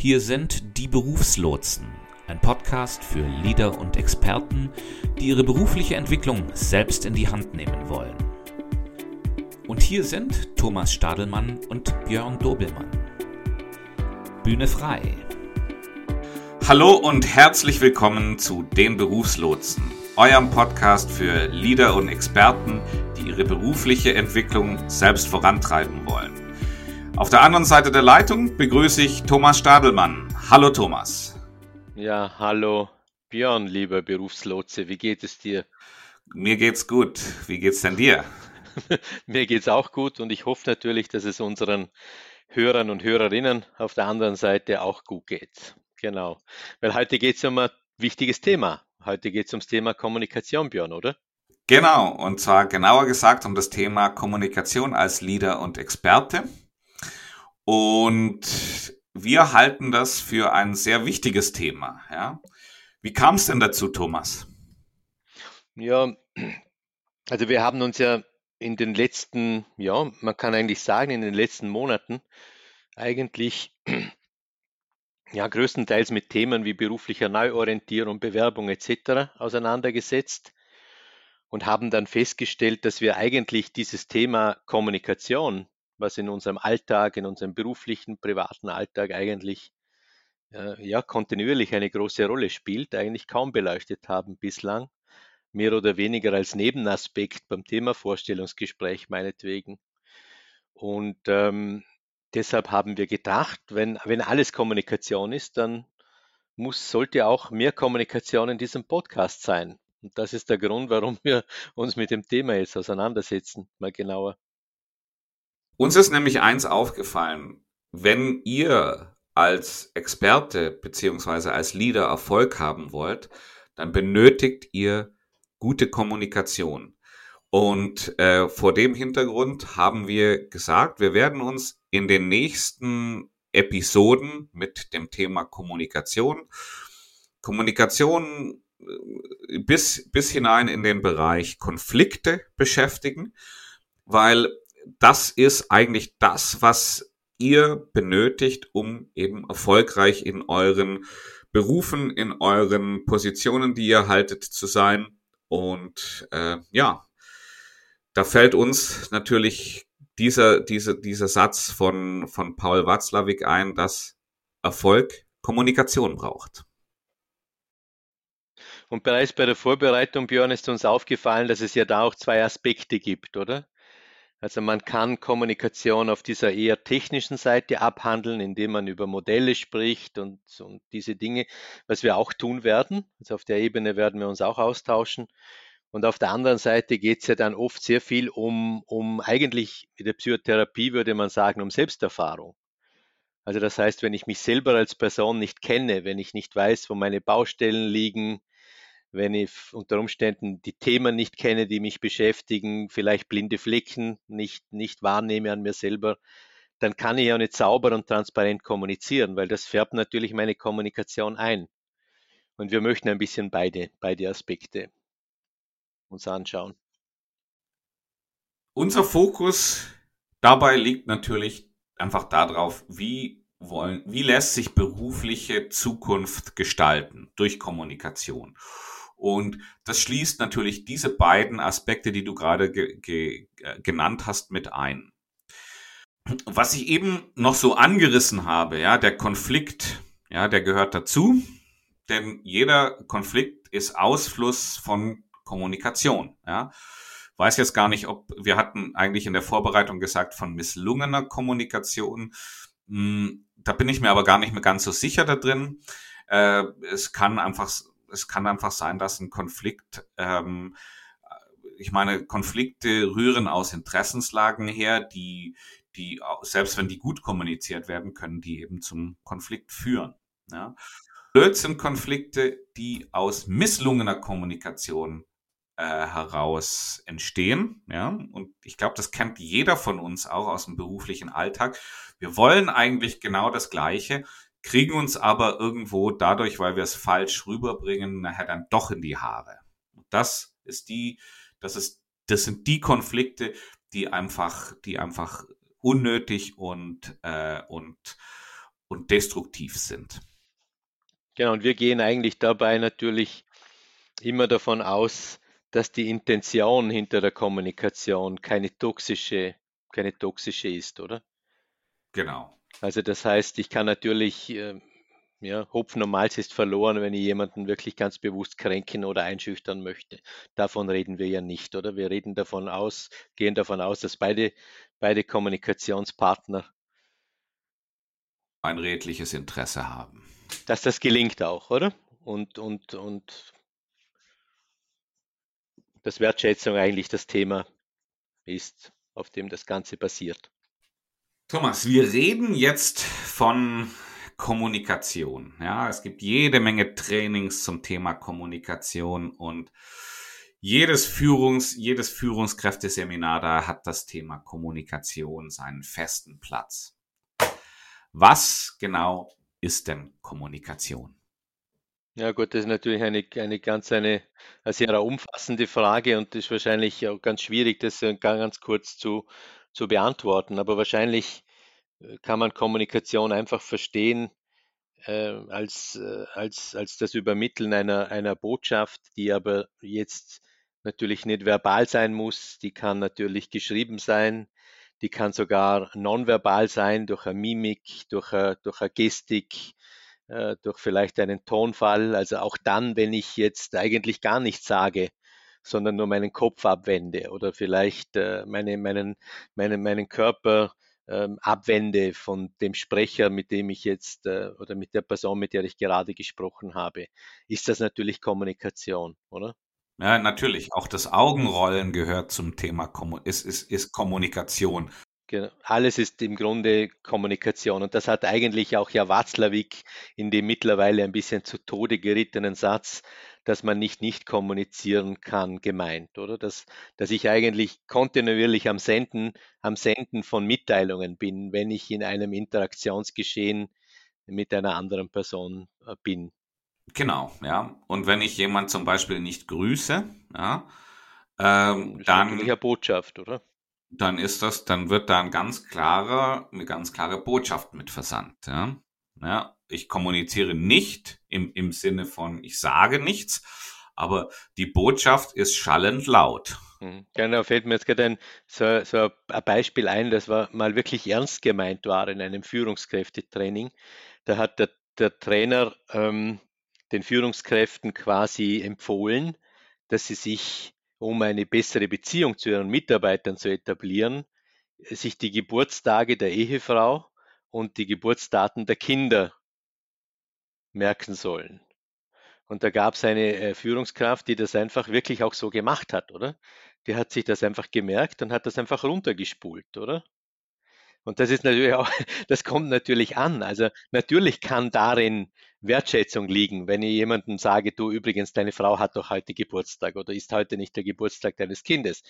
Hier sind die Berufslotsen, ein Podcast für Leader und Experten, die ihre berufliche Entwicklung selbst in die Hand nehmen wollen. Und hier sind Thomas Stadelmann und Björn Dobelmann. Bühne frei. Hallo und herzlich willkommen zu den Berufslotsen, eurem Podcast für Leader und Experten, die ihre berufliche Entwicklung selbst vorantreiben wollen. Auf der anderen Seite der Leitung begrüße ich Thomas Stadelmann. Hallo Thomas. Ja, hallo Björn, lieber Berufslotse, wie geht es dir? Mir geht's gut. Wie geht's denn dir? Mir geht's auch gut und ich hoffe natürlich, dass es unseren Hörern und Hörerinnen auf der anderen Seite auch gut geht. Genau. Weil heute geht es um ein wichtiges Thema. Heute geht es ums Thema Kommunikation, Björn, oder? Genau, und zwar genauer gesagt um das Thema Kommunikation als Leader und Experte. Und wir halten das für ein sehr wichtiges Thema. Ja? Wie kam es denn dazu, Thomas? Ja, also wir haben uns ja in den letzten, ja, man kann eigentlich sagen, in den letzten Monaten eigentlich ja größtenteils mit Themen wie beruflicher Neuorientierung, Bewerbung etc. auseinandergesetzt und haben dann festgestellt, dass wir eigentlich dieses Thema Kommunikation was in unserem Alltag, in unserem beruflichen, privaten Alltag eigentlich äh, ja, kontinuierlich eine große Rolle spielt, eigentlich kaum beleuchtet haben bislang, mehr oder weniger als Nebenaspekt beim Thema Vorstellungsgespräch meinetwegen. Und ähm, deshalb haben wir gedacht, wenn, wenn alles Kommunikation ist, dann muss, sollte auch mehr Kommunikation in diesem Podcast sein. Und das ist der Grund, warum wir uns mit dem Thema jetzt auseinandersetzen, mal genauer. Uns ist nämlich eins aufgefallen. Wenn ihr als Experte beziehungsweise als Leader Erfolg haben wollt, dann benötigt ihr gute Kommunikation. Und äh, vor dem Hintergrund haben wir gesagt, wir werden uns in den nächsten Episoden mit dem Thema Kommunikation, Kommunikation äh, bis, bis hinein in den Bereich Konflikte beschäftigen, weil das ist eigentlich das, was ihr benötigt, um eben erfolgreich in euren Berufen, in euren Positionen, die ihr haltet, zu sein. Und äh, ja, da fällt uns natürlich dieser, dieser, dieser Satz von, von Paul Watzlawick ein, dass Erfolg Kommunikation braucht. Und bereits bei der Vorbereitung, Björn, ist uns aufgefallen, dass es ja da auch zwei Aspekte gibt, oder? Also man kann Kommunikation auf dieser eher technischen Seite abhandeln, indem man über Modelle spricht und, und diese Dinge, was wir auch tun werden. Also auf der Ebene werden wir uns auch austauschen. Und auf der anderen Seite geht es ja dann oft sehr viel um, um eigentlich, in der Psychotherapie würde man sagen, um Selbsterfahrung. Also das heißt, wenn ich mich selber als Person nicht kenne, wenn ich nicht weiß, wo meine Baustellen liegen, wenn ich unter Umständen die Themen nicht kenne, die mich beschäftigen, vielleicht blinde Flecken nicht, nicht wahrnehme an mir selber, dann kann ich ja nicht sauber und transparent kommunizieren, weil das färbt natürlich meine Kommunikation ein. Und wir möchten ein bisschen beide, beide Aspekte uns anschauen. Unser Fokus dabei liegt natürlich einfach darauf, wie wollen, wie lässt sich berufliche Zukunft gestalten durch Kommunikation. Und das schließt natürlich diese beiden Aspekte, die du gerade ge ge äh, genannt hast, mit ein. Was ich eben noch so angerissen habe, ja, der Konflikt, ja, der gehört dazu, denn jeder Konflikt ist Ausfluss von Kommunikation, ja. Weiß jetzt gar nicht, ob wir hatten eigentlich in der Vorbereitung gesagt von misslungener Kommunikation. Hm, da bin ich mir aber gar nicht mehr ganz so sicher da drin. Äh, es kann einfach es kann einfach sein, dass ein Konflikt, ähm, ich meine, Konflikte rühren aus Interessenslagen her, die, die, selbst wenn die gut kommuniziert werden, können die eben zum Konflikt führen. Ja. Blöd sind Konflikte, die aus misslungener Kommunikation äh, heraus entstehen. Ja, und ich glaube, das kennt jeder von uns auch aus dem beruflichen Alltag. Wir wollen eigentlich genau das Gleiche kriegen uns aber irgendwo dadurch, weil wir es falsch rüberbringen, nachher dann doch in die Haare. das ist die, das ist, das sind die Konflikte, die einfach, die einfach unnötig und äh, und und destruktiv sind. Genau, und wir gehen eigentlich dabei natürlich immer davon aus, dass die Intention hinter der Kommunikation keine toxische, keine toxische ist, oder? Genau. Also das heißt, ich kann natürlich, äh, ja, Hopfen und Malz ist verloren, wenn ich jemanden wirklich ganz bewusst kränken oder einschüchtern möchte. Davon reden wir ja nicht, oder? Wir reden davon aus, gehen davon aus, dass beide, beide Kommunikationspartner ein redliches Interesse haben. Dass das gelingt auch, oder? Und, und, und dass Wertschätzung eigentlich das Thema ist, auf dem das Ganze basiert. Thomas, wir reden jetzt von Kommunikation. Ja, es gibt jede Menge Trainings zum Thema Kommunikation und jedes Führungs, jedes Führungskräfteseminar da hat das Thema Kommunikation seinen festen Platz. Was genau ist denn Kommunikation? Ja gut, das ist natürlich eine, eine ganz eine, eine sehr umfassende Frage und ist wahrscheinlich auch ganz schwierig, das ganz kurz zu, zu beantworten. Aber wahrscheinlich äh, kann man Kommunikation einfach verstehen äh, als, äh, als, als das Übermitteln einer, einer Botschaft, die aber jetzt natürlich nicht verbal sein muss, die kann natürlich geschrieben sein, die kann sogar nonverbal sein, durch eine Mimik, durch eine, durch eine Gestik, äh, durch vielleicht einen Tonfall. Also auch dann, wenn ich jetzt eigentlich gar nichts sage, sondern nur meinen Kopf abwende oder vielleicht äh, meine, meinen, meinen, meinen Körper ähm, abwende von dem Sprecher, mit dem ich jetzt äh, oder mit der Person, mit der ich gerade gesprochen habe, ist das natürlich Kommunikation, oder? Ja, natürlich. Auch das Augenrollen gehört zum Thema, ist, ist, ist Kommunikation. Genau. Alles ist im Grunde Kommunikation. Und das hat eigentlich auch ja Watzlawick in dem mittlerweile ein bisschen zu Tode gerittenen Satz, dass man nicht nicht kommunizieren kann, gemeint, oder? Dass, dass ich eigentlich kontinuierlich am Senden, am Senden von Mitteilungen bin, wenn ich in einem Interaktionsgeschehen mit einer anderen Person äh, bin. Genau, ja. Und wenn ich jemand zum Beispiel nicht grüße, ja, ähm, dann. Eine Botschaft, oder? Dann ist das, dann wird da ein ganz klarer, eine ganz klare Botschaft mit versandt, ja. ja ich kommuniziere nicht im, im Sinne von, ich sage nichts, aber die Botschaft ist schallend laut. Genau, fällt mir jetzt gerade ein, so, so ein Beispiel ein, das war mal wirklich ernst gemeint war in einem Führungskräftetraining. Da hat der, der Trainer ähm, den Führungskräften quasi empfohlen, dass sie sich, um eine bessere Beziehung zu ihren Mitarbeitern zu etablieren, sich die Geburtstage der Ehefrau und die Geburtsdaten der Kinder merken sollen. Und da gab es eine äh, Führungskraft, die das einfach wirklich auch so gemacht hat, oder? Die hat sich das einfach gemerkt und hat das einfach runtergespult, oder? Und das ist natürlich auch, das kommt natürlich an. Also natürlich kann darin Wertschätzung liegen, wenn ich jemandem sage, du übrigens, deine Frau hat doch heute Geburtstag oder ist heute nicht der Geburtstag deines Kindes.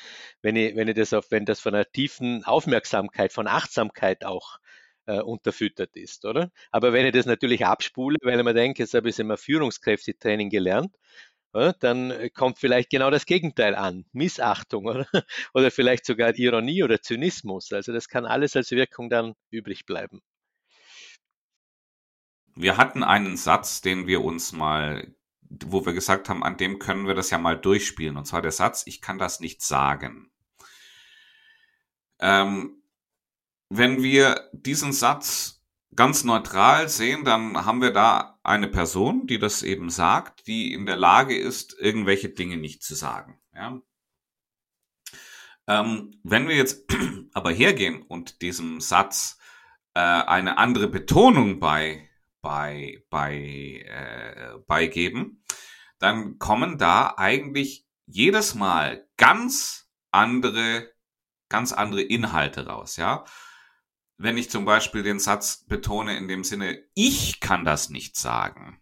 Wenn ich, wenn ich das auf, wenn das von einer tiefen Aufmerksamkeit, von Achtsamkeit auch äh, unterfüttert ist, oder? Aber wenn ich das natürlich abspule, weil ich mir denke, jetzt habe ich immer Führungskräftetraining gelernt, dann äh, kommt vielleicht genau das Gegenteil an. Missachtung oder, oder vielleicht sogar Ironie oder Zynismus. Also das kann alles als Wirkung dann übrig bleiben. Wir hatten einen Satz, den wir uns mal, wo wir gesagt haben, an dem können wir das ja mal durchspielen. Und zwar der Satz, ich kann das nicht sagen. Ähm, wenn wir diesen Satz ganz neutral sehen, dann haben wir da eine Person, die das eben sagt, die in der Lage ist, irgendwelche Dinge nicht zu sagen. Ja? Ähm, wenn wir jetzt aber hergehen und diesem Satz äh, eine andere Betonung bei, bei, bei, äh, beigeben, dann kommen da eigentlich jedes Mal ganz andere, ganz andere Inhalte raus, ja. Wenn ich zum Beispiel den Satz betone in dem Sinne, ich kann das nicht sagen,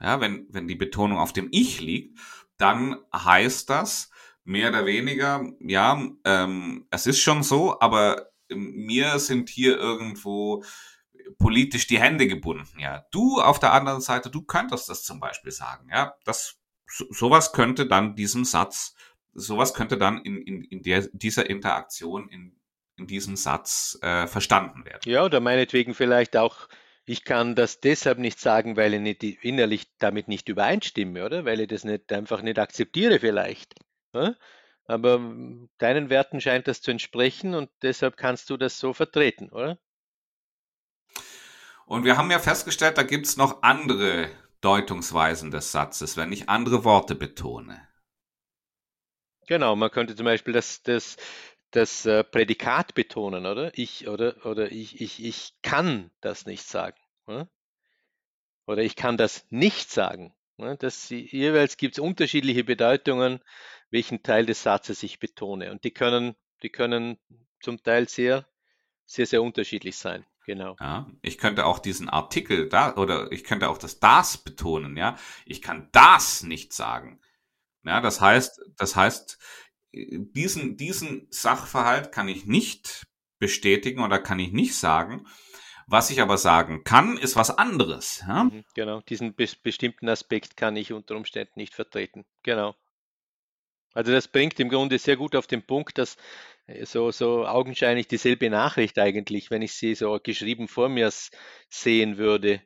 ja, wenn, wenn die Betonung auf dem Ich liegt, dann heißt das mehr oder weniger, ja, ähm, es ist schon so, aber mir sind hier irgendwo politisch die Hände gebunden. Ja, du auf der anderen Seite, du könntest das zum Beispiel sagen. Ja, das so, sowas könnte dann diesem Satz, sowas könnte dann in, in, in der, dieser Interaktion in in diesem Satz äh, verstanden werden. Ja, oder meinetwegen vielleicht auch ich kann das deshalb nicht sagen, weil ich nicht innerlich damit nicht übereinstimme, oder? Weil ich das nicht einfach nicht akzeptiere vielleicht. Ja? Aber deinen Werten scheint das zu entsprechen und deshalb kannst du das so vertreten, oder? Und wir haben ja festgestellt, da gibt es noch andere Deutungsweisen des Satzes, wenn ich andere Worte betone. Genau, man könnte zum Beispiel das, das, das äh, Prädikat betonen, oder? Ich oder, oder ich, ich, ich kann das nicht sagen. Oder, oder ich kann das nicht sagen. Das, jeweils gibt es unterschiedliche Bedeutungen, welchen Teil des Satzes ich betone. Und die können, die können zum Teil sehr, sehr, sehr unterschiedlich sein. Genau. Ja, ich könnte auch diesen Artikel da oder ich könnte auch das das betonen, ja. Ich kann das nicht sagen. Ja, das heißt, das heißt, diesen, diesen Sachverhalt kann ich nicht bestätigen oder kann ich nicht sagen. Was ich aber sagen kann, ist was anderes. Ja? Mhm, genau, diesen be bestimmten Aspekt kann ich unter Umständen nicht vertreten. Genau. Also das bringt im Grunde sehr gut auf den Punkt, dass äh, so, so augenscheinlich dieselbe Nachricht eigentlich, wenn ich sie so geschrieben vor mir sehen würde,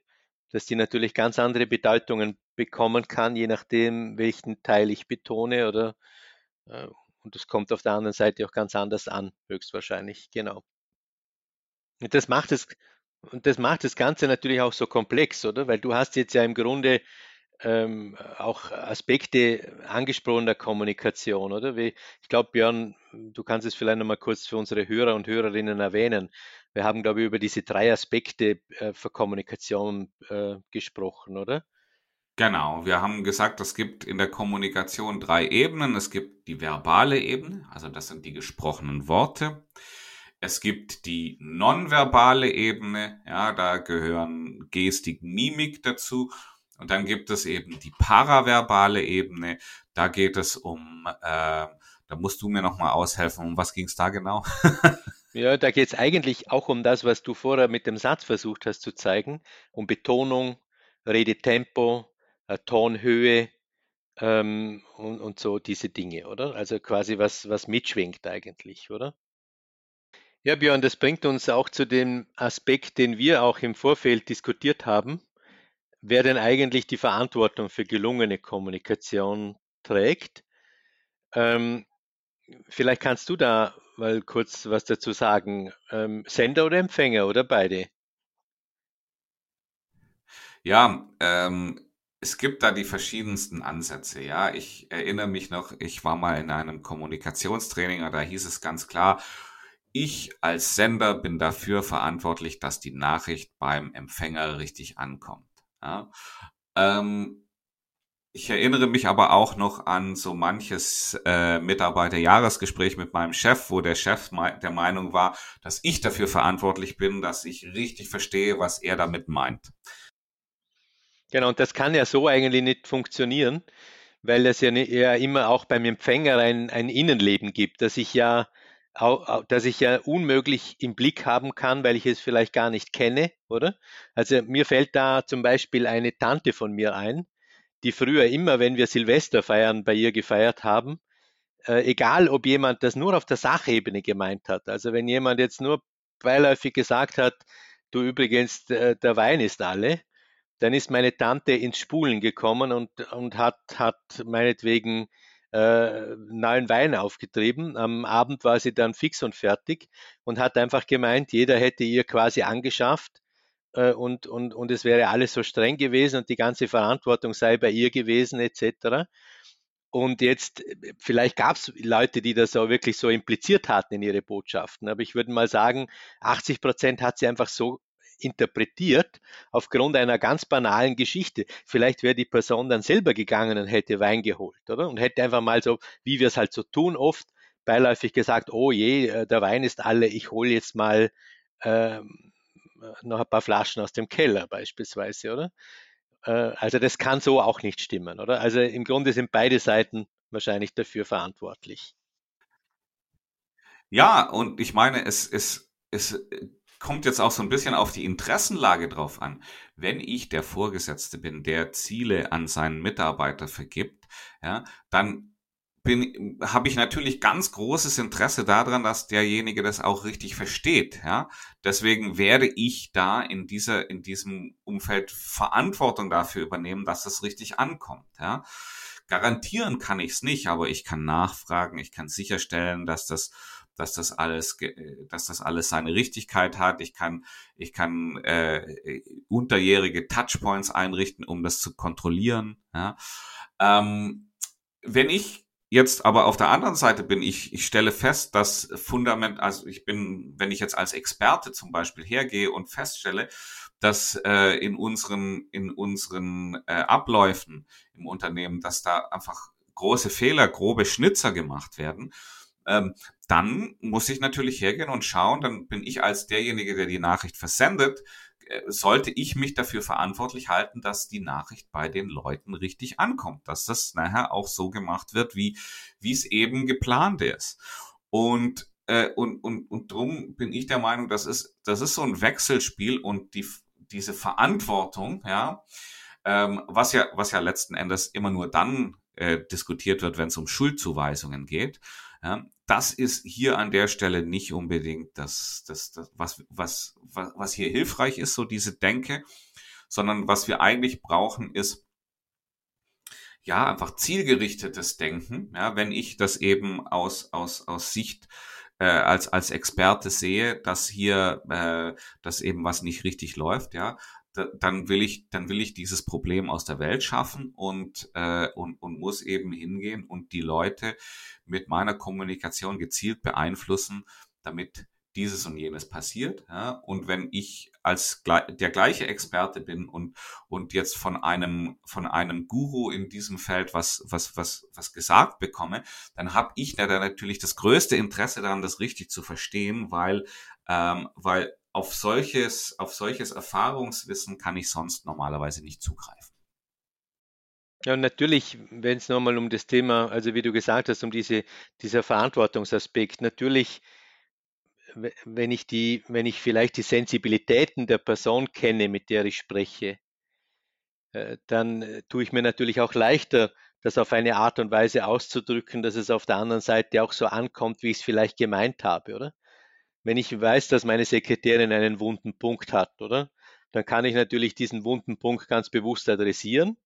dass die natürlich ganz andere Bedeutungen bekommen kann, je nachdem, welchen Teil ich betone oder äh, und das kommt auf der anderen Seite auch ganz anders an, höchstwahrscheinlich, genau. Und das macht es, und das macht das Ganze natürlich auch so komplex, oder? Weil du hast jetzt ja im Grunde ähm, auch Aspekte angesprochener Kommunikation, oder? Wie, ich glaube, Björn, du kannst es vielleicht nochmal kurz für unsere Hörer und Hörerinnen erwähnen. Wir haben, glaube ich, über diese drei Aspekte äh, für Kommunikation äh, gesprochen, oder? Genau, wir haben gesagt, es gibt in der Kommunikation drei Ebenen. Es gibt die verbale Ebene, also das sind die gesprochenen Worte. Es gibt die nonverbale Ebene, ja, da gehören Gestik, Mimik dazu. Und dann gibt es eben die paraverbale Ebene. Da geht es um, äh, da musst du mir nochmal aushelfen. Um was ging es da genau? ja, da geht es eigentlich auch um das, was du vorher mit dem Satz versucht hast zu zeigen, um Betonung, Redetempo, äh, Tonhöhe ähm, und, und so diese Dinge, oder? Also quasi was, was mitschwingt eigentlich, oder? Ja, Björn, das bringt uns auch zu dem Aspekt, den wir auch im Vorfeld diskutiert haben, wer denn eigentlich die Verantwortung für gelungene Kommunikation trägt. Ähm, vielleicht kannst du da mal kurz was dazu sagen. Ähm, Sender oder Empfänger oder beide? Ja, ähm, es gibt da die verschiedensten Ansätze. Ja, ich erinnere mich noch, ich war mal in einem Kommunikationstraining und da hieß es ganz klar, ich als Sender bin dafür verantwortlich, dass die Nachricht beim Empfänger richtig ankommt. Ja. Ähm, ich erinnere mich aber auch noch an so manches äh, Mitarbeiterjahresgespräch mit meinem Chef, wo der Chef der Meinung war, dass ich dafür verantwortlich bin, dass ich richtig verstehe, was er damit meint. Genau, und das kann ja so eigentlich nicht funktionieren, weil es ja, ja immer auch beim Empfänger ein, ein Innenleben gibt, dass ich ja dass ich ja unmöglich im Blick haben kann, weil ich es vielleicht gar nicht kenne, oder? Also mir fällt da zum Beispiel eine Tante von mir ein, die früher immer, wenn wir Silvester feiern, bei ihr gefeiert haben, äh, egal ob jemand das nur auf der Sachebene gemeint hat. Also wenn jemand jetzt nur beiläufig gesagt hat, du übrigens, der, der Wein ist alle, dann ist meine Tante ins Spulen gekommen und, und hat, hat meinetwegen äh, neuen Wein aufgetrieben. Am Abend war sie dann fix und fertig und hat einfach gemeint, jeder hätte ihr quasi angeschafft äh, und, und, und es wäre alles so streng gewesen und die ganze Verantwortung sei bei ihr gewesen etc. Und jetzt, vielleicht gab es Leute, die das auch wirklich so impliziert hatten in ihre Botschaften, aber ich würde mal sagen, 80 Prozent hat sie einfach so interpretiert aufgrund einer ganz banalen Geschichte. Vielleicht wäre die Person dann selber gegangen und hätte Wein geholt, oder? Und hätte einfach mal so, wie wir es halt so tun, oft beiläufig gesagt, oh je, äh, der Wein ist alle, ich hole jetzt mal ähm, noch ein paar Flaschen aus dem Keller beispielsweise, oder? Äh, also das kann so auch nicht stimmen, oder? Also im Grunde sind beide Seiten wahrscheinlich dafür verantwortlich. Ja, und ich meine, es, es, es kommt jetzt auch so ein bisschen auf die Interessenlage drauf an. Wenn ich der Vorgesetzte bin, der Ziele an seinen Mitarbeiter vergibt, ja, dann habe ich natürlich ganz großes Interesse daran, dass derjenige das auch richtig versteht. Ja, deswegen werde ich da in dieser, in diesem Umfeld Verantwortung dafür übernehmen, dass das richtig ankommt. Ja, garantieren kann ich es nicht, aber ich kann nachfragen, ich kann sicherstellen, dass das dass das alles, dass das alles seine Richtigkeit hat. Ich kann, ich kann äh, unterjährige Touchpoints einrichten, um das zu kontrollieren. Ja. Ähm, wenn ich jetzt aber auf der anderen Seite bin, ich, ich stelle fest, dass Fundament, also ich bin, wenn ich jetzt als Experte zum Beispiel hergehe und feststelle, dass äh, in unseren, in unseren äh, Abläufen im Unternehmen, dass da einfach große Fehler, grobe Schnitzer gemacht werden, ähm, dann muss ich natürlich hergehen und schauen, dann bin ich als derjenige, der die Nachricht versendet, äh, sollte ich mich dafür verantwortlich halten, dass die Nachricht bei den Leuten richtig ankommt, dass das nachher auch so gemacht wird, wie, wie es eben geplant ist. Und, äh, und, und, und drum bin ich der Meinung, das ist, das ist so ein Wechselspiel und die, diese Verantwortung, ja, ähm, was ja, was ja letzten Endes immer nur dann äh, diskutiert wird, wenn es um Schuldzuweisungen geht. Ja, das ist hier an der Stelle nicht unbedingt das, das, das was, was, was, was hier hilfreich ist, so diese Denke, sondern was wir eigentlich brauchen, ist ja einfach zielgerichtetes Denken. Ja, wenn ich das eben aus, aus, aus Sicht äh, als, als Experte sehe, dass hier äh, dass eben was nicht richtig läuft, ja, dann will ich, dann will ich dieses Problem aus der Welt schaffen und, äh, und, und muss eben hingehen und die Leute mit meiner Kommunikation gezielt beeinflussen, damit dieses und jenes passiert. Ja? Und wenn ich als der gleiche Experte bin und, und jetzt von einem, von einem Guru in diesem Feld was, was, was, was gesagt bekomme, dann habe ich da natürlich das größte Interesse daran, das richtig zu verstehen, weil, ähm, weil auf solches, auf solches Erfahrungswissen kann ich sonst normalerweise nicht zugreifen. Ja, natürlich, wenn es nochmal um das Thema, also wie du gesagt hast, um diese, dieser Verantwortungsaspekt, natürlich, wenn ich die, wenn ich vielleicht die Sensibilitäten der Person kenne, mit der ich spreche, äh, dann äh, tue ich mir natürlich auch leichter, das auf eine Art und Weise auszudrücken, dass es auf der anderen Seite auch so ankommt, wie ich es vielleicht gemeint habe, oder? Wenn ich weiß, dass meine Sekretärin einen wunden Punkt hat, oder? Dann kann ich natürlich diesen wunden Punkt ganz bewusst adressieren.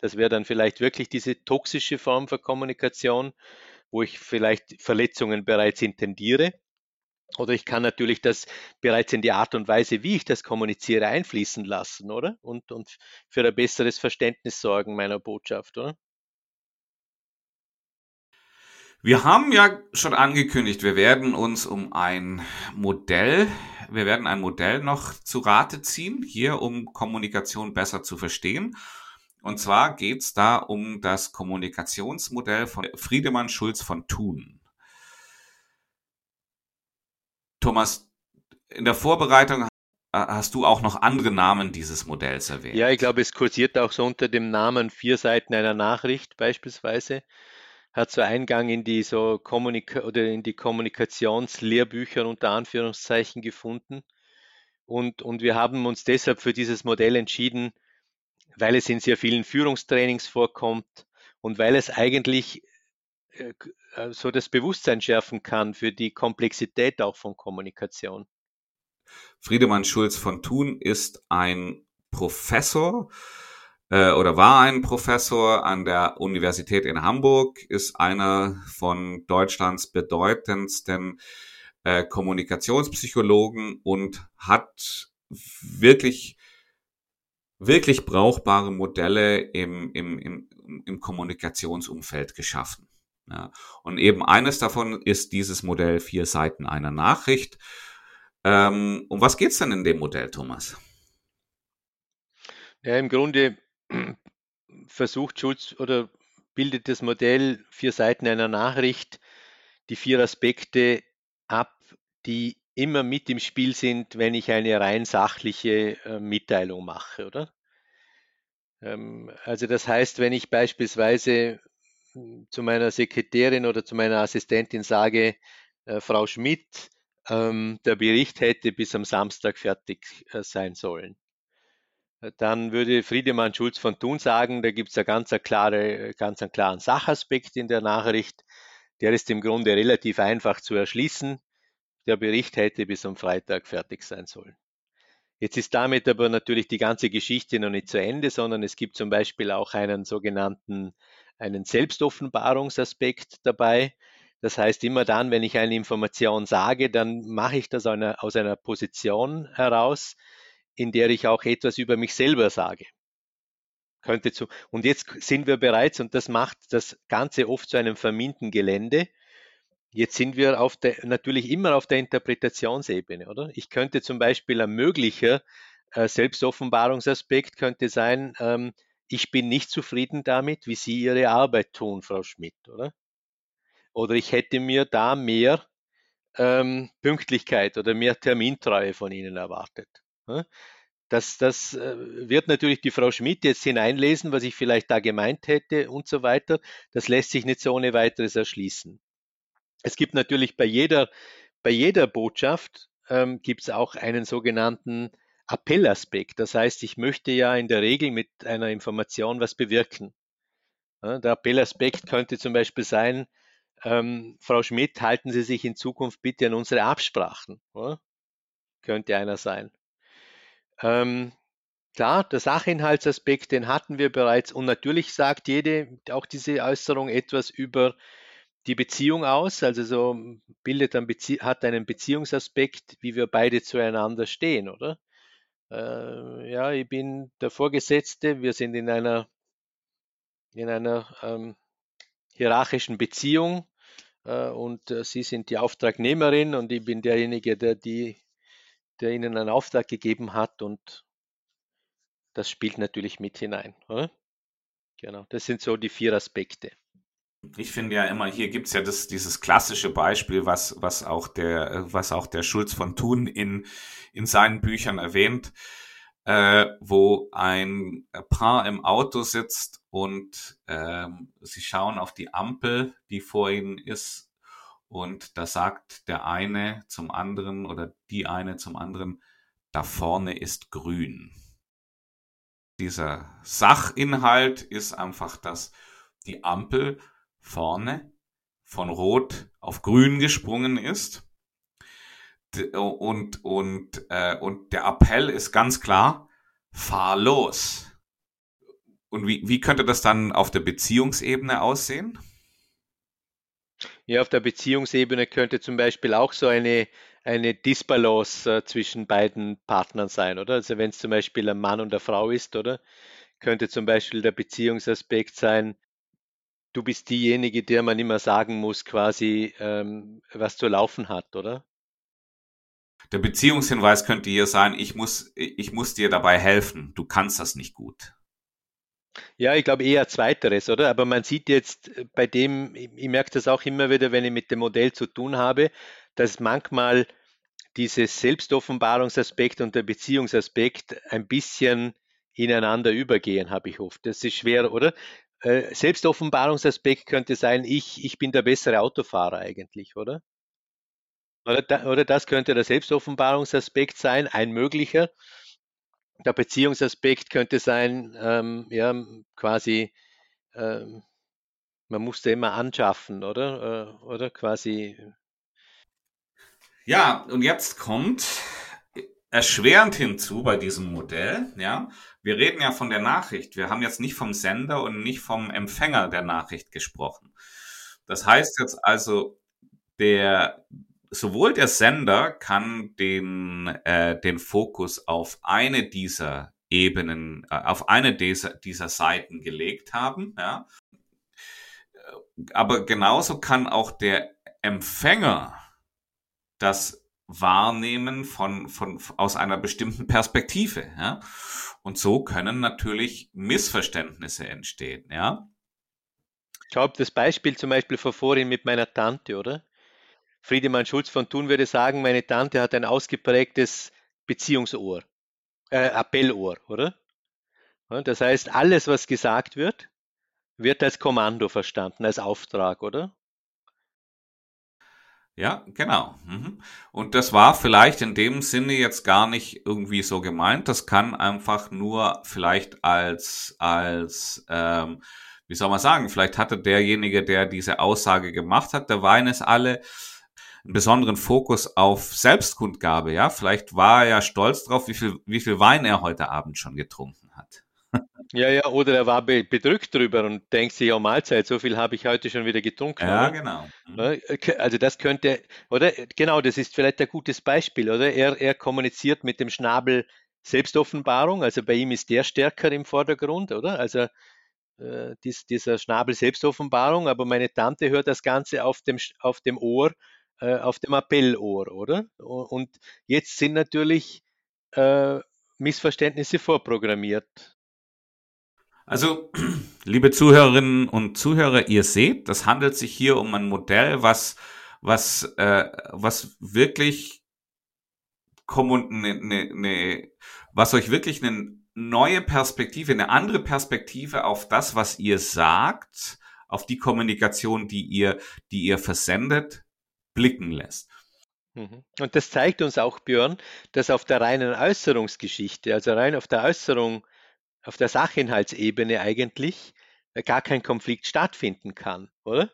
Das wäre dann vielleicht wirklich diese toxische Form für Kommunikation, wo ich vielleicht Verletzungen bereits intendiere. Oder ich kann natürlich das bereits in die Art und Weise, wie ich das kommuniziere, einfließen lassen, oder? Und, und für ein besseres Verständnis sorgen meiner Botschaft, oder? Wir haben ja schon angekündigt, wir werden uns um ein Modell, wir werden ein Modell noch zu Rate ziehen, hier um Kommunikation besser zu verstehen. Und zwar geht's da um das Kommunikationsmodell von Friedemann Schulz von Thun. Thomas, in der Vorbereitung hast du auch noch andere Namen dieses Modells erwähnt. Ja, ich glaube, es kursiert auch so unter dem Namen vier Seiten einer Nachricht beispielsweise hat so Eingang in die so Kommunika oder in die Kommunikationslehrbücher unter Anführungszeichen gefunden. Und, und wir haben uns deshalb für dieses Modell entschieden, weil es in sehr vielen Führungstrainings vorkommt und weil es eigentlich äh, so das Bewusstsein schärfen kann für die Komplexität auch von Kommunikation. Friedemann Schulz von Thun ist ein Professor äh, oder war ein Professor an der Universität in Hamburg, ist einer von Deutschlands bedeutendsten äh, Kommunikationspsychologen und hat wirklich wirklich brauchbare Modelle im, im, im, im Kommunikationsumfeld geschaffen. Ja. Und eben eines davon ist dieses Modell vier Seiten einer Nachricht. Ähm, um was geht's denn in dem Modell, Thomas? Ja, im Grunde versucht Schulz oder bildet das Modell vier Seiten einer Nachricht die vier Aspekte ab, die immer mit im Spiel sind, wenn ich eine rein sachliche äh, Mitteilung mache, oder? Ähm, also das heißt, wenn ich beispielsweise hm, zu meiner Sekretärin oder zu meiner Assistentin sage, äh, Frau Schmidt, ähm, der Bericht hätte bis am Samstag fertig äh, sein sollen dann würde Friedemann Schulz von Thun sagen, da gibt es ja ganz, klare, ganz einen klaren Sachaspekt in der Nachricht. Der ist im Grunde relativ einfach zu erschließen. Der Bericht hätte bis am Freitag fertig sein sollen. Jetzt ist damit aber natürlich die ganze Geschichte noch nicht zu Ende, sondern es gibt zum Beispiel auch einen sogenannten, einen Selbstoffenbarungsaspekt dabei. Das heißt, immer dann, wenn ich eine Information sage, dann mache ich das aus einer Position heraus, in der ich auch etwas über mich selber sage. Könnte zu, und jetzt sind wir bereits, und das macht das Ganze oft zu einem verminten Gelände, Jetzt sind wir auf der, natürlich immer auf der Interpretationsebene, oder? Ich könnte zum Beispiel ein möglicher äh, Selbstoffenbarungsaspekt könnte sein, ähm, ich bin nicht zufrieden damit, wie Sie Ihre Arbeit tun, Frau Schmidt, oder? Oder ich hätte mir da mehr ähm, Pünktlichkeit oder mehr Termintreue von Ihnen erwartet. Ja? Das, das äh, wird natürlich die Frau Schmidt jetzt hineinlesen, was ich vielleicht da gemeint hätte und so weiter. Das lässt sich nicht so ohne weiteres erschließen. Es gibt natürlich bei jeder, bei jeder Botschaft ähm, gibt es auch einen sogenannten Appellaspekt. Das heißt, ich möchte ja in der Regel mit einer Information was bewirken. Ja, der Appellaspekt könnte zum Beispiel sein, ähm, Frau Schmidt, halten Sie sich in Zukunft bitte an unsere Absprachen. Oder? Könnte einer sein. Ähm, klar, der Sachinhaltsaspekt, den hatten wir bereits. Und natürlich sagt jede, auch diese Äußerung etwas über die Beziehung aus, also so bildet ein Bezie hat einen Beziehungsaspekt, wie wir beide zueinander stehen, oder? Äh, ja, ich bin der Vorgesetzte, wir sind in einer, in einer ähm, hierarchischen Beziehung äh, und äh, Sie sind die Auftragnehmerin und ich bin derjenige, der, die, der Ihnen einen Auftrag gegeben hat und das spielt natürlich mit hinein. Oder? Genau, das sind so die vier Aspekte. Ich finde ja immer, hier gibt's ja das, dieses klassische Beispiel, was, was auch der, was auch der Schulz von Thun in, in seinen Büchern erwähnt, äh, wo ein Paar im Auto sitzt und äh, sie schauen auf die Ampel, die vor ihnen ist, und da sagt der eine zum anderen oder die eine zum anderen, da vorne ist grün. Dieser Sachinhalt ist einfach, dass die Ampel vorne von Rot auf Grün gesprungen ist. Und, und, äh, und der Appell ist ganz klar, fahr los. Und wie, wie könnte das dann auf der Beziehungsebene aussehen? Ja, auf der Beziehungsebene könnte zum Beispiel auch so eine, eine Disbalance äh, zwischen beiden Partnern sein, oder? Also wenn es zum Beispiel ein Mann und eine Frau ist, oder? Könnte zum Beispiel der Beziehungsaspekt sein, du bist diejenige, der man immer sagen muss, quasi, ähm, was zu laufen hat, oder? Der Beziehungshinweis könnte hier sein, ich muss, ich muss dir dabei helfen, du kannst das nicht gut. Ja, ich glaube eher zweiteres, oder? Aber man sieht jetzt bei dem, ich merke das auch immer wieder, wenn ich mit dem Modell zu tun habe, dass manchmal dieses Selbstoffenbarungsaspekt und der Beziehungsaspekt ein bisschen ineinander übergehen, habe ich oft. Das ist schwer, oder? Äh, Selbstoffenbarungsaspekt könnte sein, ich, ich bin der bessere Autofahrer eigentlich, oder? Oder, da, oder das könnte der Selbstoffenbarungsaspekt sein, ein möglicher. Der Beziehungsaspekt könnte sein, ähm, ja, quasi, ähm, man musste immer anschaffen, oder? Äh, oder quasi. Ja, und jetzt kommt erschwerend hinzu bei diesem Modell, ja. Wir reden ja von der Nachricht. Wir haben jetzt nicht vom Sender und nicht vom Empfänger der Nachricht gesprochen. Das heißt jetzt also, der, sowohl der Sender kann den, äh, den Fokus auf eine dieser Ebenen, äh, auf eine dieser, dieser Seiten gelegt haben, ja. Aber genauso kann auch der Empfänger das wahrnehmen von, von, aus einer bestimmten Perspektive. Ja? Und so können natürlich Missverständnisse entstehen. Ja? Ich glaube, das Beispiel zum Beispiel von vorhin mit meiner Tante, oder? Friedemann Schulz von Thun würde sagen, meine Tante hat ein ausgeprägtes Beziehungsohr, äh, Appellohr, oder? Das heißt, alles, was gesagt wird, wird als Kommando verstanden, als Auftrag, oder? Ja, genau. Mhm. Und das war vielleicht in dem Sinne jetzt gar nicht irgendwie so gemeint. Das kann einfach nur vielleicht als, als, ähm, wie soll man sagen, vielleicht hatte derjenige, der diese Aussage gemacht hat, der Wein ist alle, einen besonderen Fokus auf Selbstkundgabe, ja. Vielleicht war er ja stolz drauf, wie viel, wie viel Wein er heute Abend schon getrunken hat. Ja, ja, oder er war bedrückt drüber und denkt sich, ja, Mahlzeit, so viel habe ich heute schon wieder getrunken. Ja, oder? genau. Mhm. Also das könnte, oder genau, das ist vielleicht ein gutes Beispiel, oder? Er, er kommuniziert mit dem Schnabel Selbstoffenbarung, also bei ihm ist der stärker im Vordergrund, oder? Also äh, dies, dieser Schnabel Selbstoffenbarung, aber meine Tante hört das Ganze auf dem, auf dem Ohr, äh, auf dem Appellohr, oder? Und jetzt sind natürlich äh, Missverständnisse vorprogrammiert. Also, liebe Zuhörerinnen und Zuhörer, ihr seht, das handelt sich hier um ein Modell, was, was, äh, was wirklich ne, ne, ne, was euch wirklich eine neue Perspektive, eine andere Perspektive auf das, was ihr sagt, auf die Kommunikation, die ihr, die ihr versendet, blicken lässt. Mhm. Und das zeigt uns auch, Björn, dass auf der reinen Äußerungsgeschichte, also rein auf der Äußerung auf der Sachinhaltsebene eigentlich äh, gar kein Konflikt stattfinden kann, oder?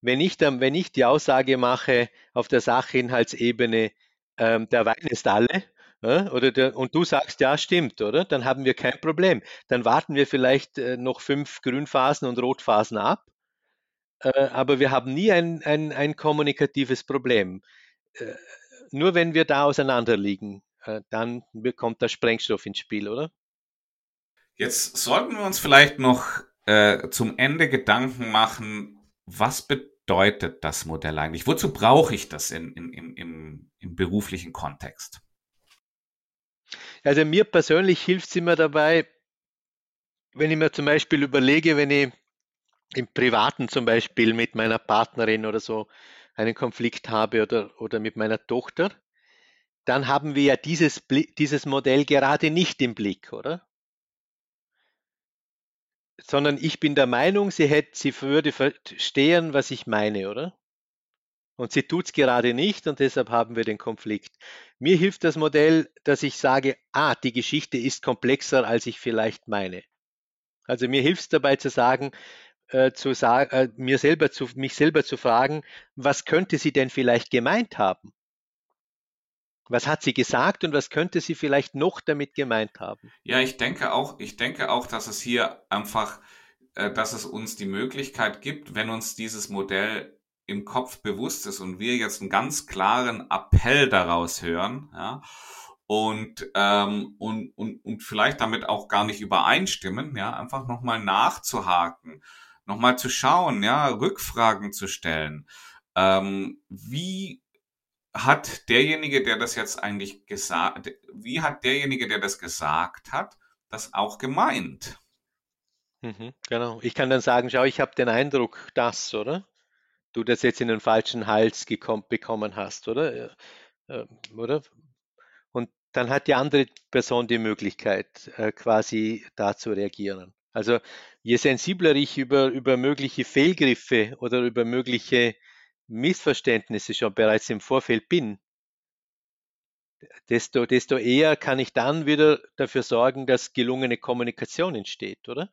Wenn ich, dann, wenn ich die Aussage mache auf der Sachinhaltsebene, ähm, der Wein ist alle, ja, oder der, und du sagst, ja, stimmt, oder? Dann haben wir kein Problem. Dann warten wir vielleicht äh, noch fünf Grünphasen und Rotphasen ab, äh, aber wir haben nie ein, ein, ein kommunikatives Problem. Äh, nur wenn wir da auseinander liegen, äh, dann kommt der Sprengstoff ins Spiel, oder? Jetzt sollten wir uns vielleicht noch äh, zum Ende Gedanken machen, was bedeutet das Modell eigentlich? Wozu brauche ich das in, in, in, im, im beruflichen Kontext? Also mir persönlich hilft es immer dabei, wenn ich mir zum Beispiel überlege, wenn ich im Privaten zum Beispiel mit meiner Partnerin oder so einen Konflikt habe oder, oder mit meiner Tochter, dann haben wir ja dieses, dieses Modell gerade nicht im Blick, oder? sondern ich bin der Meinung, sie, hätte, sie würde verstehen, was ich meine, oder? Und sie tut es gerade nicht und deshalb haben wir den Konflikt. Mir hilft das Modell, dass ich sage, ah, die Geschichte ist komplexer, als ich vielleicht meine. Also mir hilft es dabei zu sagen, äh, zu sagen, äh, mir selber zu, mich selber zu fragen, was könnte sie denn vielleicht gemeint haben? Was hat sie gesagt und was könnte sie vielleicht noch damit gemeint haben? Ja, ich denke auch, ich denke auch, dass es hier einfach, äh, dass es uns die Möglichkeit gibt, wenn uns dieses Modell im Kopf bewusst ist und wir jetzt einen ganz klaren Appell daraus hören, ja, und, ähm, und, und, und vielleicht damit auch gar nicht übereinstimmen, ja, einfach nochmal nachzuhaken, nochmal zu schauen, ja, Rückfragen zu stellen. Ähm, wie hat derjenige, der das jetzt eigentlich gesagt, wie hat derjenige, der das gesagt hat, das auch gemeint? Mhm, genau. Ich kann dann sagen, schau, ich habe den Eindruck, dass, oder? Du das jetzt in den falschen Hals gekommen, bekommen hast, oder? Äh, oder? Und dann hat die andere Person die Möglichkeit, äh, quasi da zu reagieren. Also je sensibler ich über, über mögliche Fehlgriffe oder über mögliche Missverständnisse schon bereits im Vorfeld bin, desto, desto eher kann ich dann wieder dafür sorgen, dass gelungene Kommunikation entsteht, oder?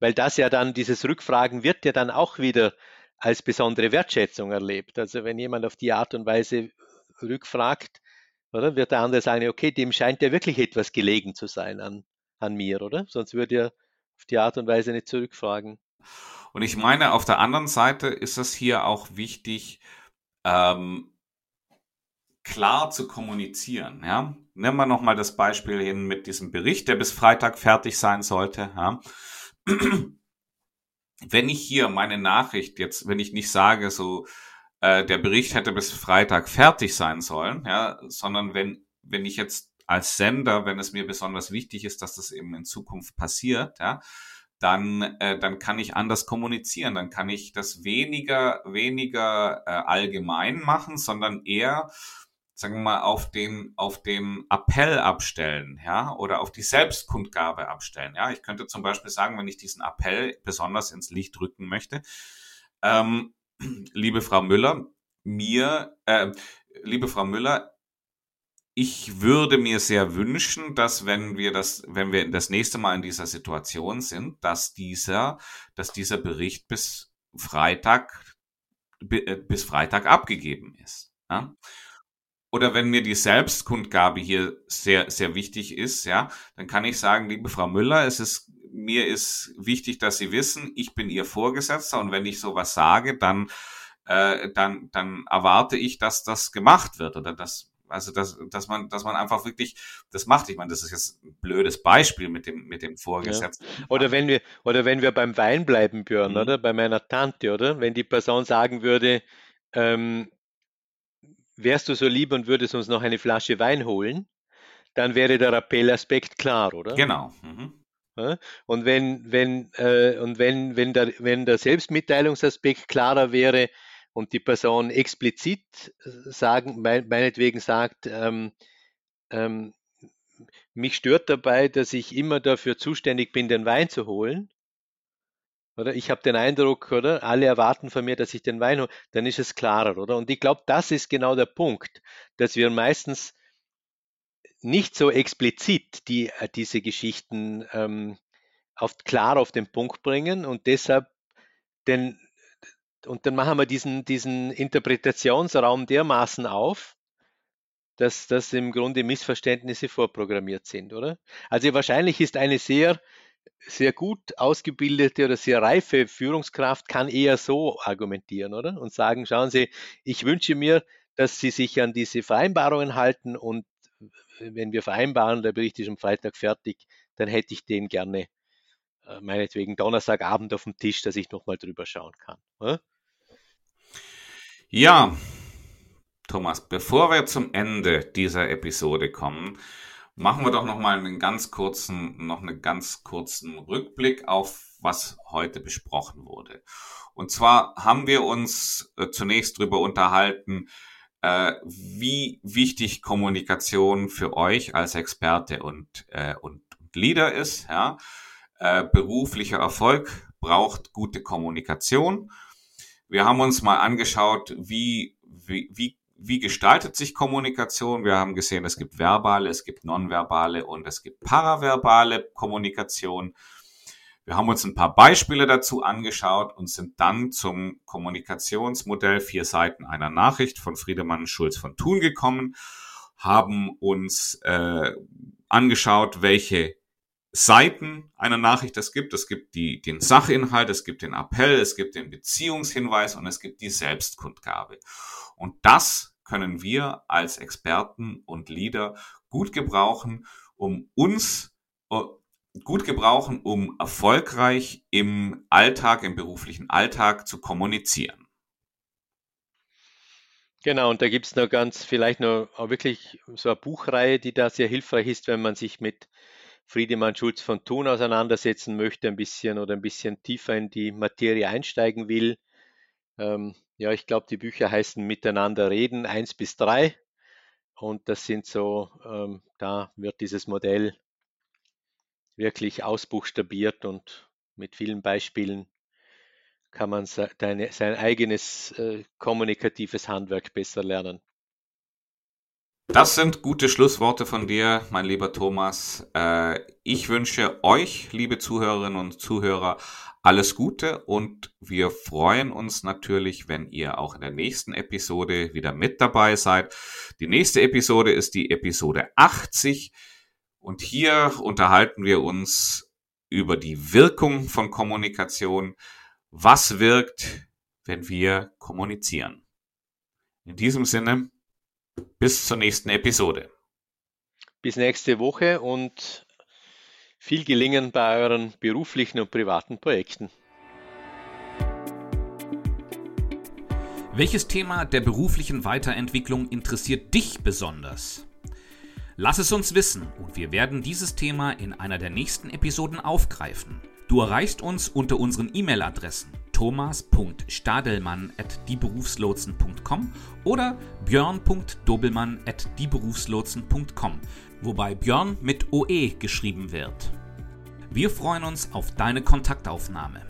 Weil das ja dann, dieses Rückfragen wird ja dann auch wieder als besondere Wertschätzung erlebt. Also wenn jemand auf die Art und Weise rückfragt, oder, wird der andere sagen, okay, dem scheint ja wirklich etwas gelegen zu sein an, an mir, oder? Sonst würde er auf die Art und Weise nicht zurückfragen. Und ich meine, auf der anderen Seite ist es hier auch wichtig, ähm, klar zu kommunizieren. Ja? Nehmen wir nochmal das Beispiel hin mit diesem Bericht, der bis Freitag fertig sein sollte. Ja? Wenn ich hier meine Nachricht jetzt, wenn ich nicht sage, so äh, der Bericht hätte bis Freitag fertig sein sollen, ja, sondern wenn wenn ich jetzt als Sender, wenn es mir besonders wichtig ist, dass das eben in Zukunft passiert, ja, dann, äh, dann kann ich anders kommunizieren. Dann kann ich das weniger, weniger äh, allgemein machen, sondern eher, sagen wir mal, auf den, auf den Appell abstellen, ja, oder auf die Selbstkundgabe abstellen. Ja, ich könnte zum Beispiel sagen, wenn ich diesen Appell besonders ins Licht rücken möchte, ähm, liebe Frau Müller, mir, äh, liebe Frau Müller, ich würde mir sehr wünschen, dass wenn wir das, wenn wir das nächste Mal in dieser Situation sind, dass dieser, dass dieser Bericht bis Freitag, äh, bis Freitag abgegeben ist. Ja? Oder wenn mir die Selbstkundgabe hier sehr, sehr wichtig ist, ja, dann kann ich sagen, liebe Frau Müller, es ist, mir ist wichtig, dass Sie wissen, ich bin Ihr Vorgesetzter und wenn ich sowas sage, dann, äh, dann, dann erwarte ich, dass das gemacht wird oder dass also dass, dass man, dass man einfach wirklich das macht. Ich meine, das ist jetzt ein blödes Beispiel mit dem, mit dem Vorgesetzten. Ja. Oder wenn wir, oder wenn wir beim Wein bleiben, Björn, mhm. oder? Bei meiner Tante, oder? Wenn die Person sagen würde, ähm, wärst du so lieb und würdest uns noch eine Flasche Wein holen, dann wäre der Appellaspekt klar, oder? Genau. Mhm. Und wenn, wenn, äh, und wenn, wenn der, wenn der Selbstmitteilungsaspekt klarer wäre, und die Person explizit äh, sagen, meinetwegen sagt, ähm, ähm, mich stört dabei, dass ich immer dafür zuständig bin, den Wein zu holen. Oder ich habe den Eindruck, oder alle erwarten von mir, dass ich den Wein hole, dann ist es klarer, oder? Und ich glaube, das ist genau der Punkt, dass wir meistens nicht so explizit die, äh, diese Geschichten ähm, auf, klar auf den Punkt bringen und deshalb den, und dann machen wir diesen, diesen Interpretationsraum dermaßen auf, dass, dass im Grunde Missverständnisse vorprogrammiert sind, oder? Also wahrscheinlich ist eine sehr, sehr gut ausgebildete oder sehr reife Führungskraft kann eher so argumentieren, oder? Und sagen, schauen Sie, ich wünsche mir, dass Sie sich an diese Vereinbarungen halten und wenn wir vereinbaren, der Bericht ist am Freitag fertig, dann hätte ich den gerne meinetwegen Donnerstagabend auf dem Tisch, dass ich nochmal drüber schauen kann. Oder? Ja, Thomas, bevor wir zum Ende dieser Episode kommen, machen wir doch noch mal einen ganz kurzen, noch einen ganz kurzen Rückblick auf was heute besprochen wurde. Und zwar haben wir uns äh, zunächst darüber unterhalten, äh, wie wichtig Kommunikation für euch als Experte und, äh, und, und Leader ist. Ja? Äh, beruflicher Erfolg braucht gute Kommunikation. Wir haben uns mal angeschaut, wie, wie, wie, wie gestaltet sich Kommunikation. Wir haben gesehen, es gibt verbale, es gibt nonverbale und es gibt paraverbale Kommunikation. Wir haben uns ein paar Beispiele dazu angeschaut und sind dann zum Kommunikationsmodell vier Seiten einer Nachricht von Friedemann Schulz von Thun gekommen, haben uns äh, angeschaut, welche Seiten einer Nachricht es gibt. Es gibt die, den Sachinhalt, es gibt den Appell, es gibt den Beziehungshinweis und es gibt die Selbstkundgabe. Und das können wir als Experten und Leader gut gebrauchen, um uns uh, gut gebrauchen, um erfolgreich im Alltag, im beruflichen Alltag zu kommunizieren. Genau, und da gibt es noch ganz, vielleicht noch wirklich so eine Buchreihe, die da sehr hilfreich ist, wenn man sich mit Friedemann Schulz von Thun auseinandersetzen möchte, ein bisschen oder ein bisschen tiefer in die Materie einsteigen will. Ähm, ja, ich glaube, die Bücher heißen Miteinander reden, eins bis drei. Und das sind so, ähm, da wird dieses Modell wirklich ausbuchstabiert und mit vielen Beispielen kann man seine, sein eigenes äh, kommunikatives Handwerk besser lernen. Das sind gute Schlussworte von dir, mein lieber Thomas. Äh, ich wünsche euch, liebe Zuhörerinnen und Zuhörer, alles Gute und wir freuen uns natürlich, wenn ihr auch in der nächsten Episode wieder mit dabei seid. Die nächste Episode ist die Episode 80 und hier unterhalten wir uns über die Wirkung von Kommunikation. Was wirkt, wenn wir kommunizieren? In diesem Sinne, bis zur nächsten Episode. Bis nächste Woche und viel Gelingen bei euren beruflichen und privaten Projekten. Welches Thema der beruflichen Weiterentwicklung interessiert dich besonders? Lass es uns wissen und wir werden dieses Thema in einer der nächsten Episoden aufgreifen. Du erreichst uns unter unseren E-Mail-Adressen thomas.stadelmann.dieberufslotsen.com oder björn.dobelmann.dieberufslotsen.com, wobei Björn mit OE geschrieben wird. Wir freuen uns auf deine Kontaktaufnahme.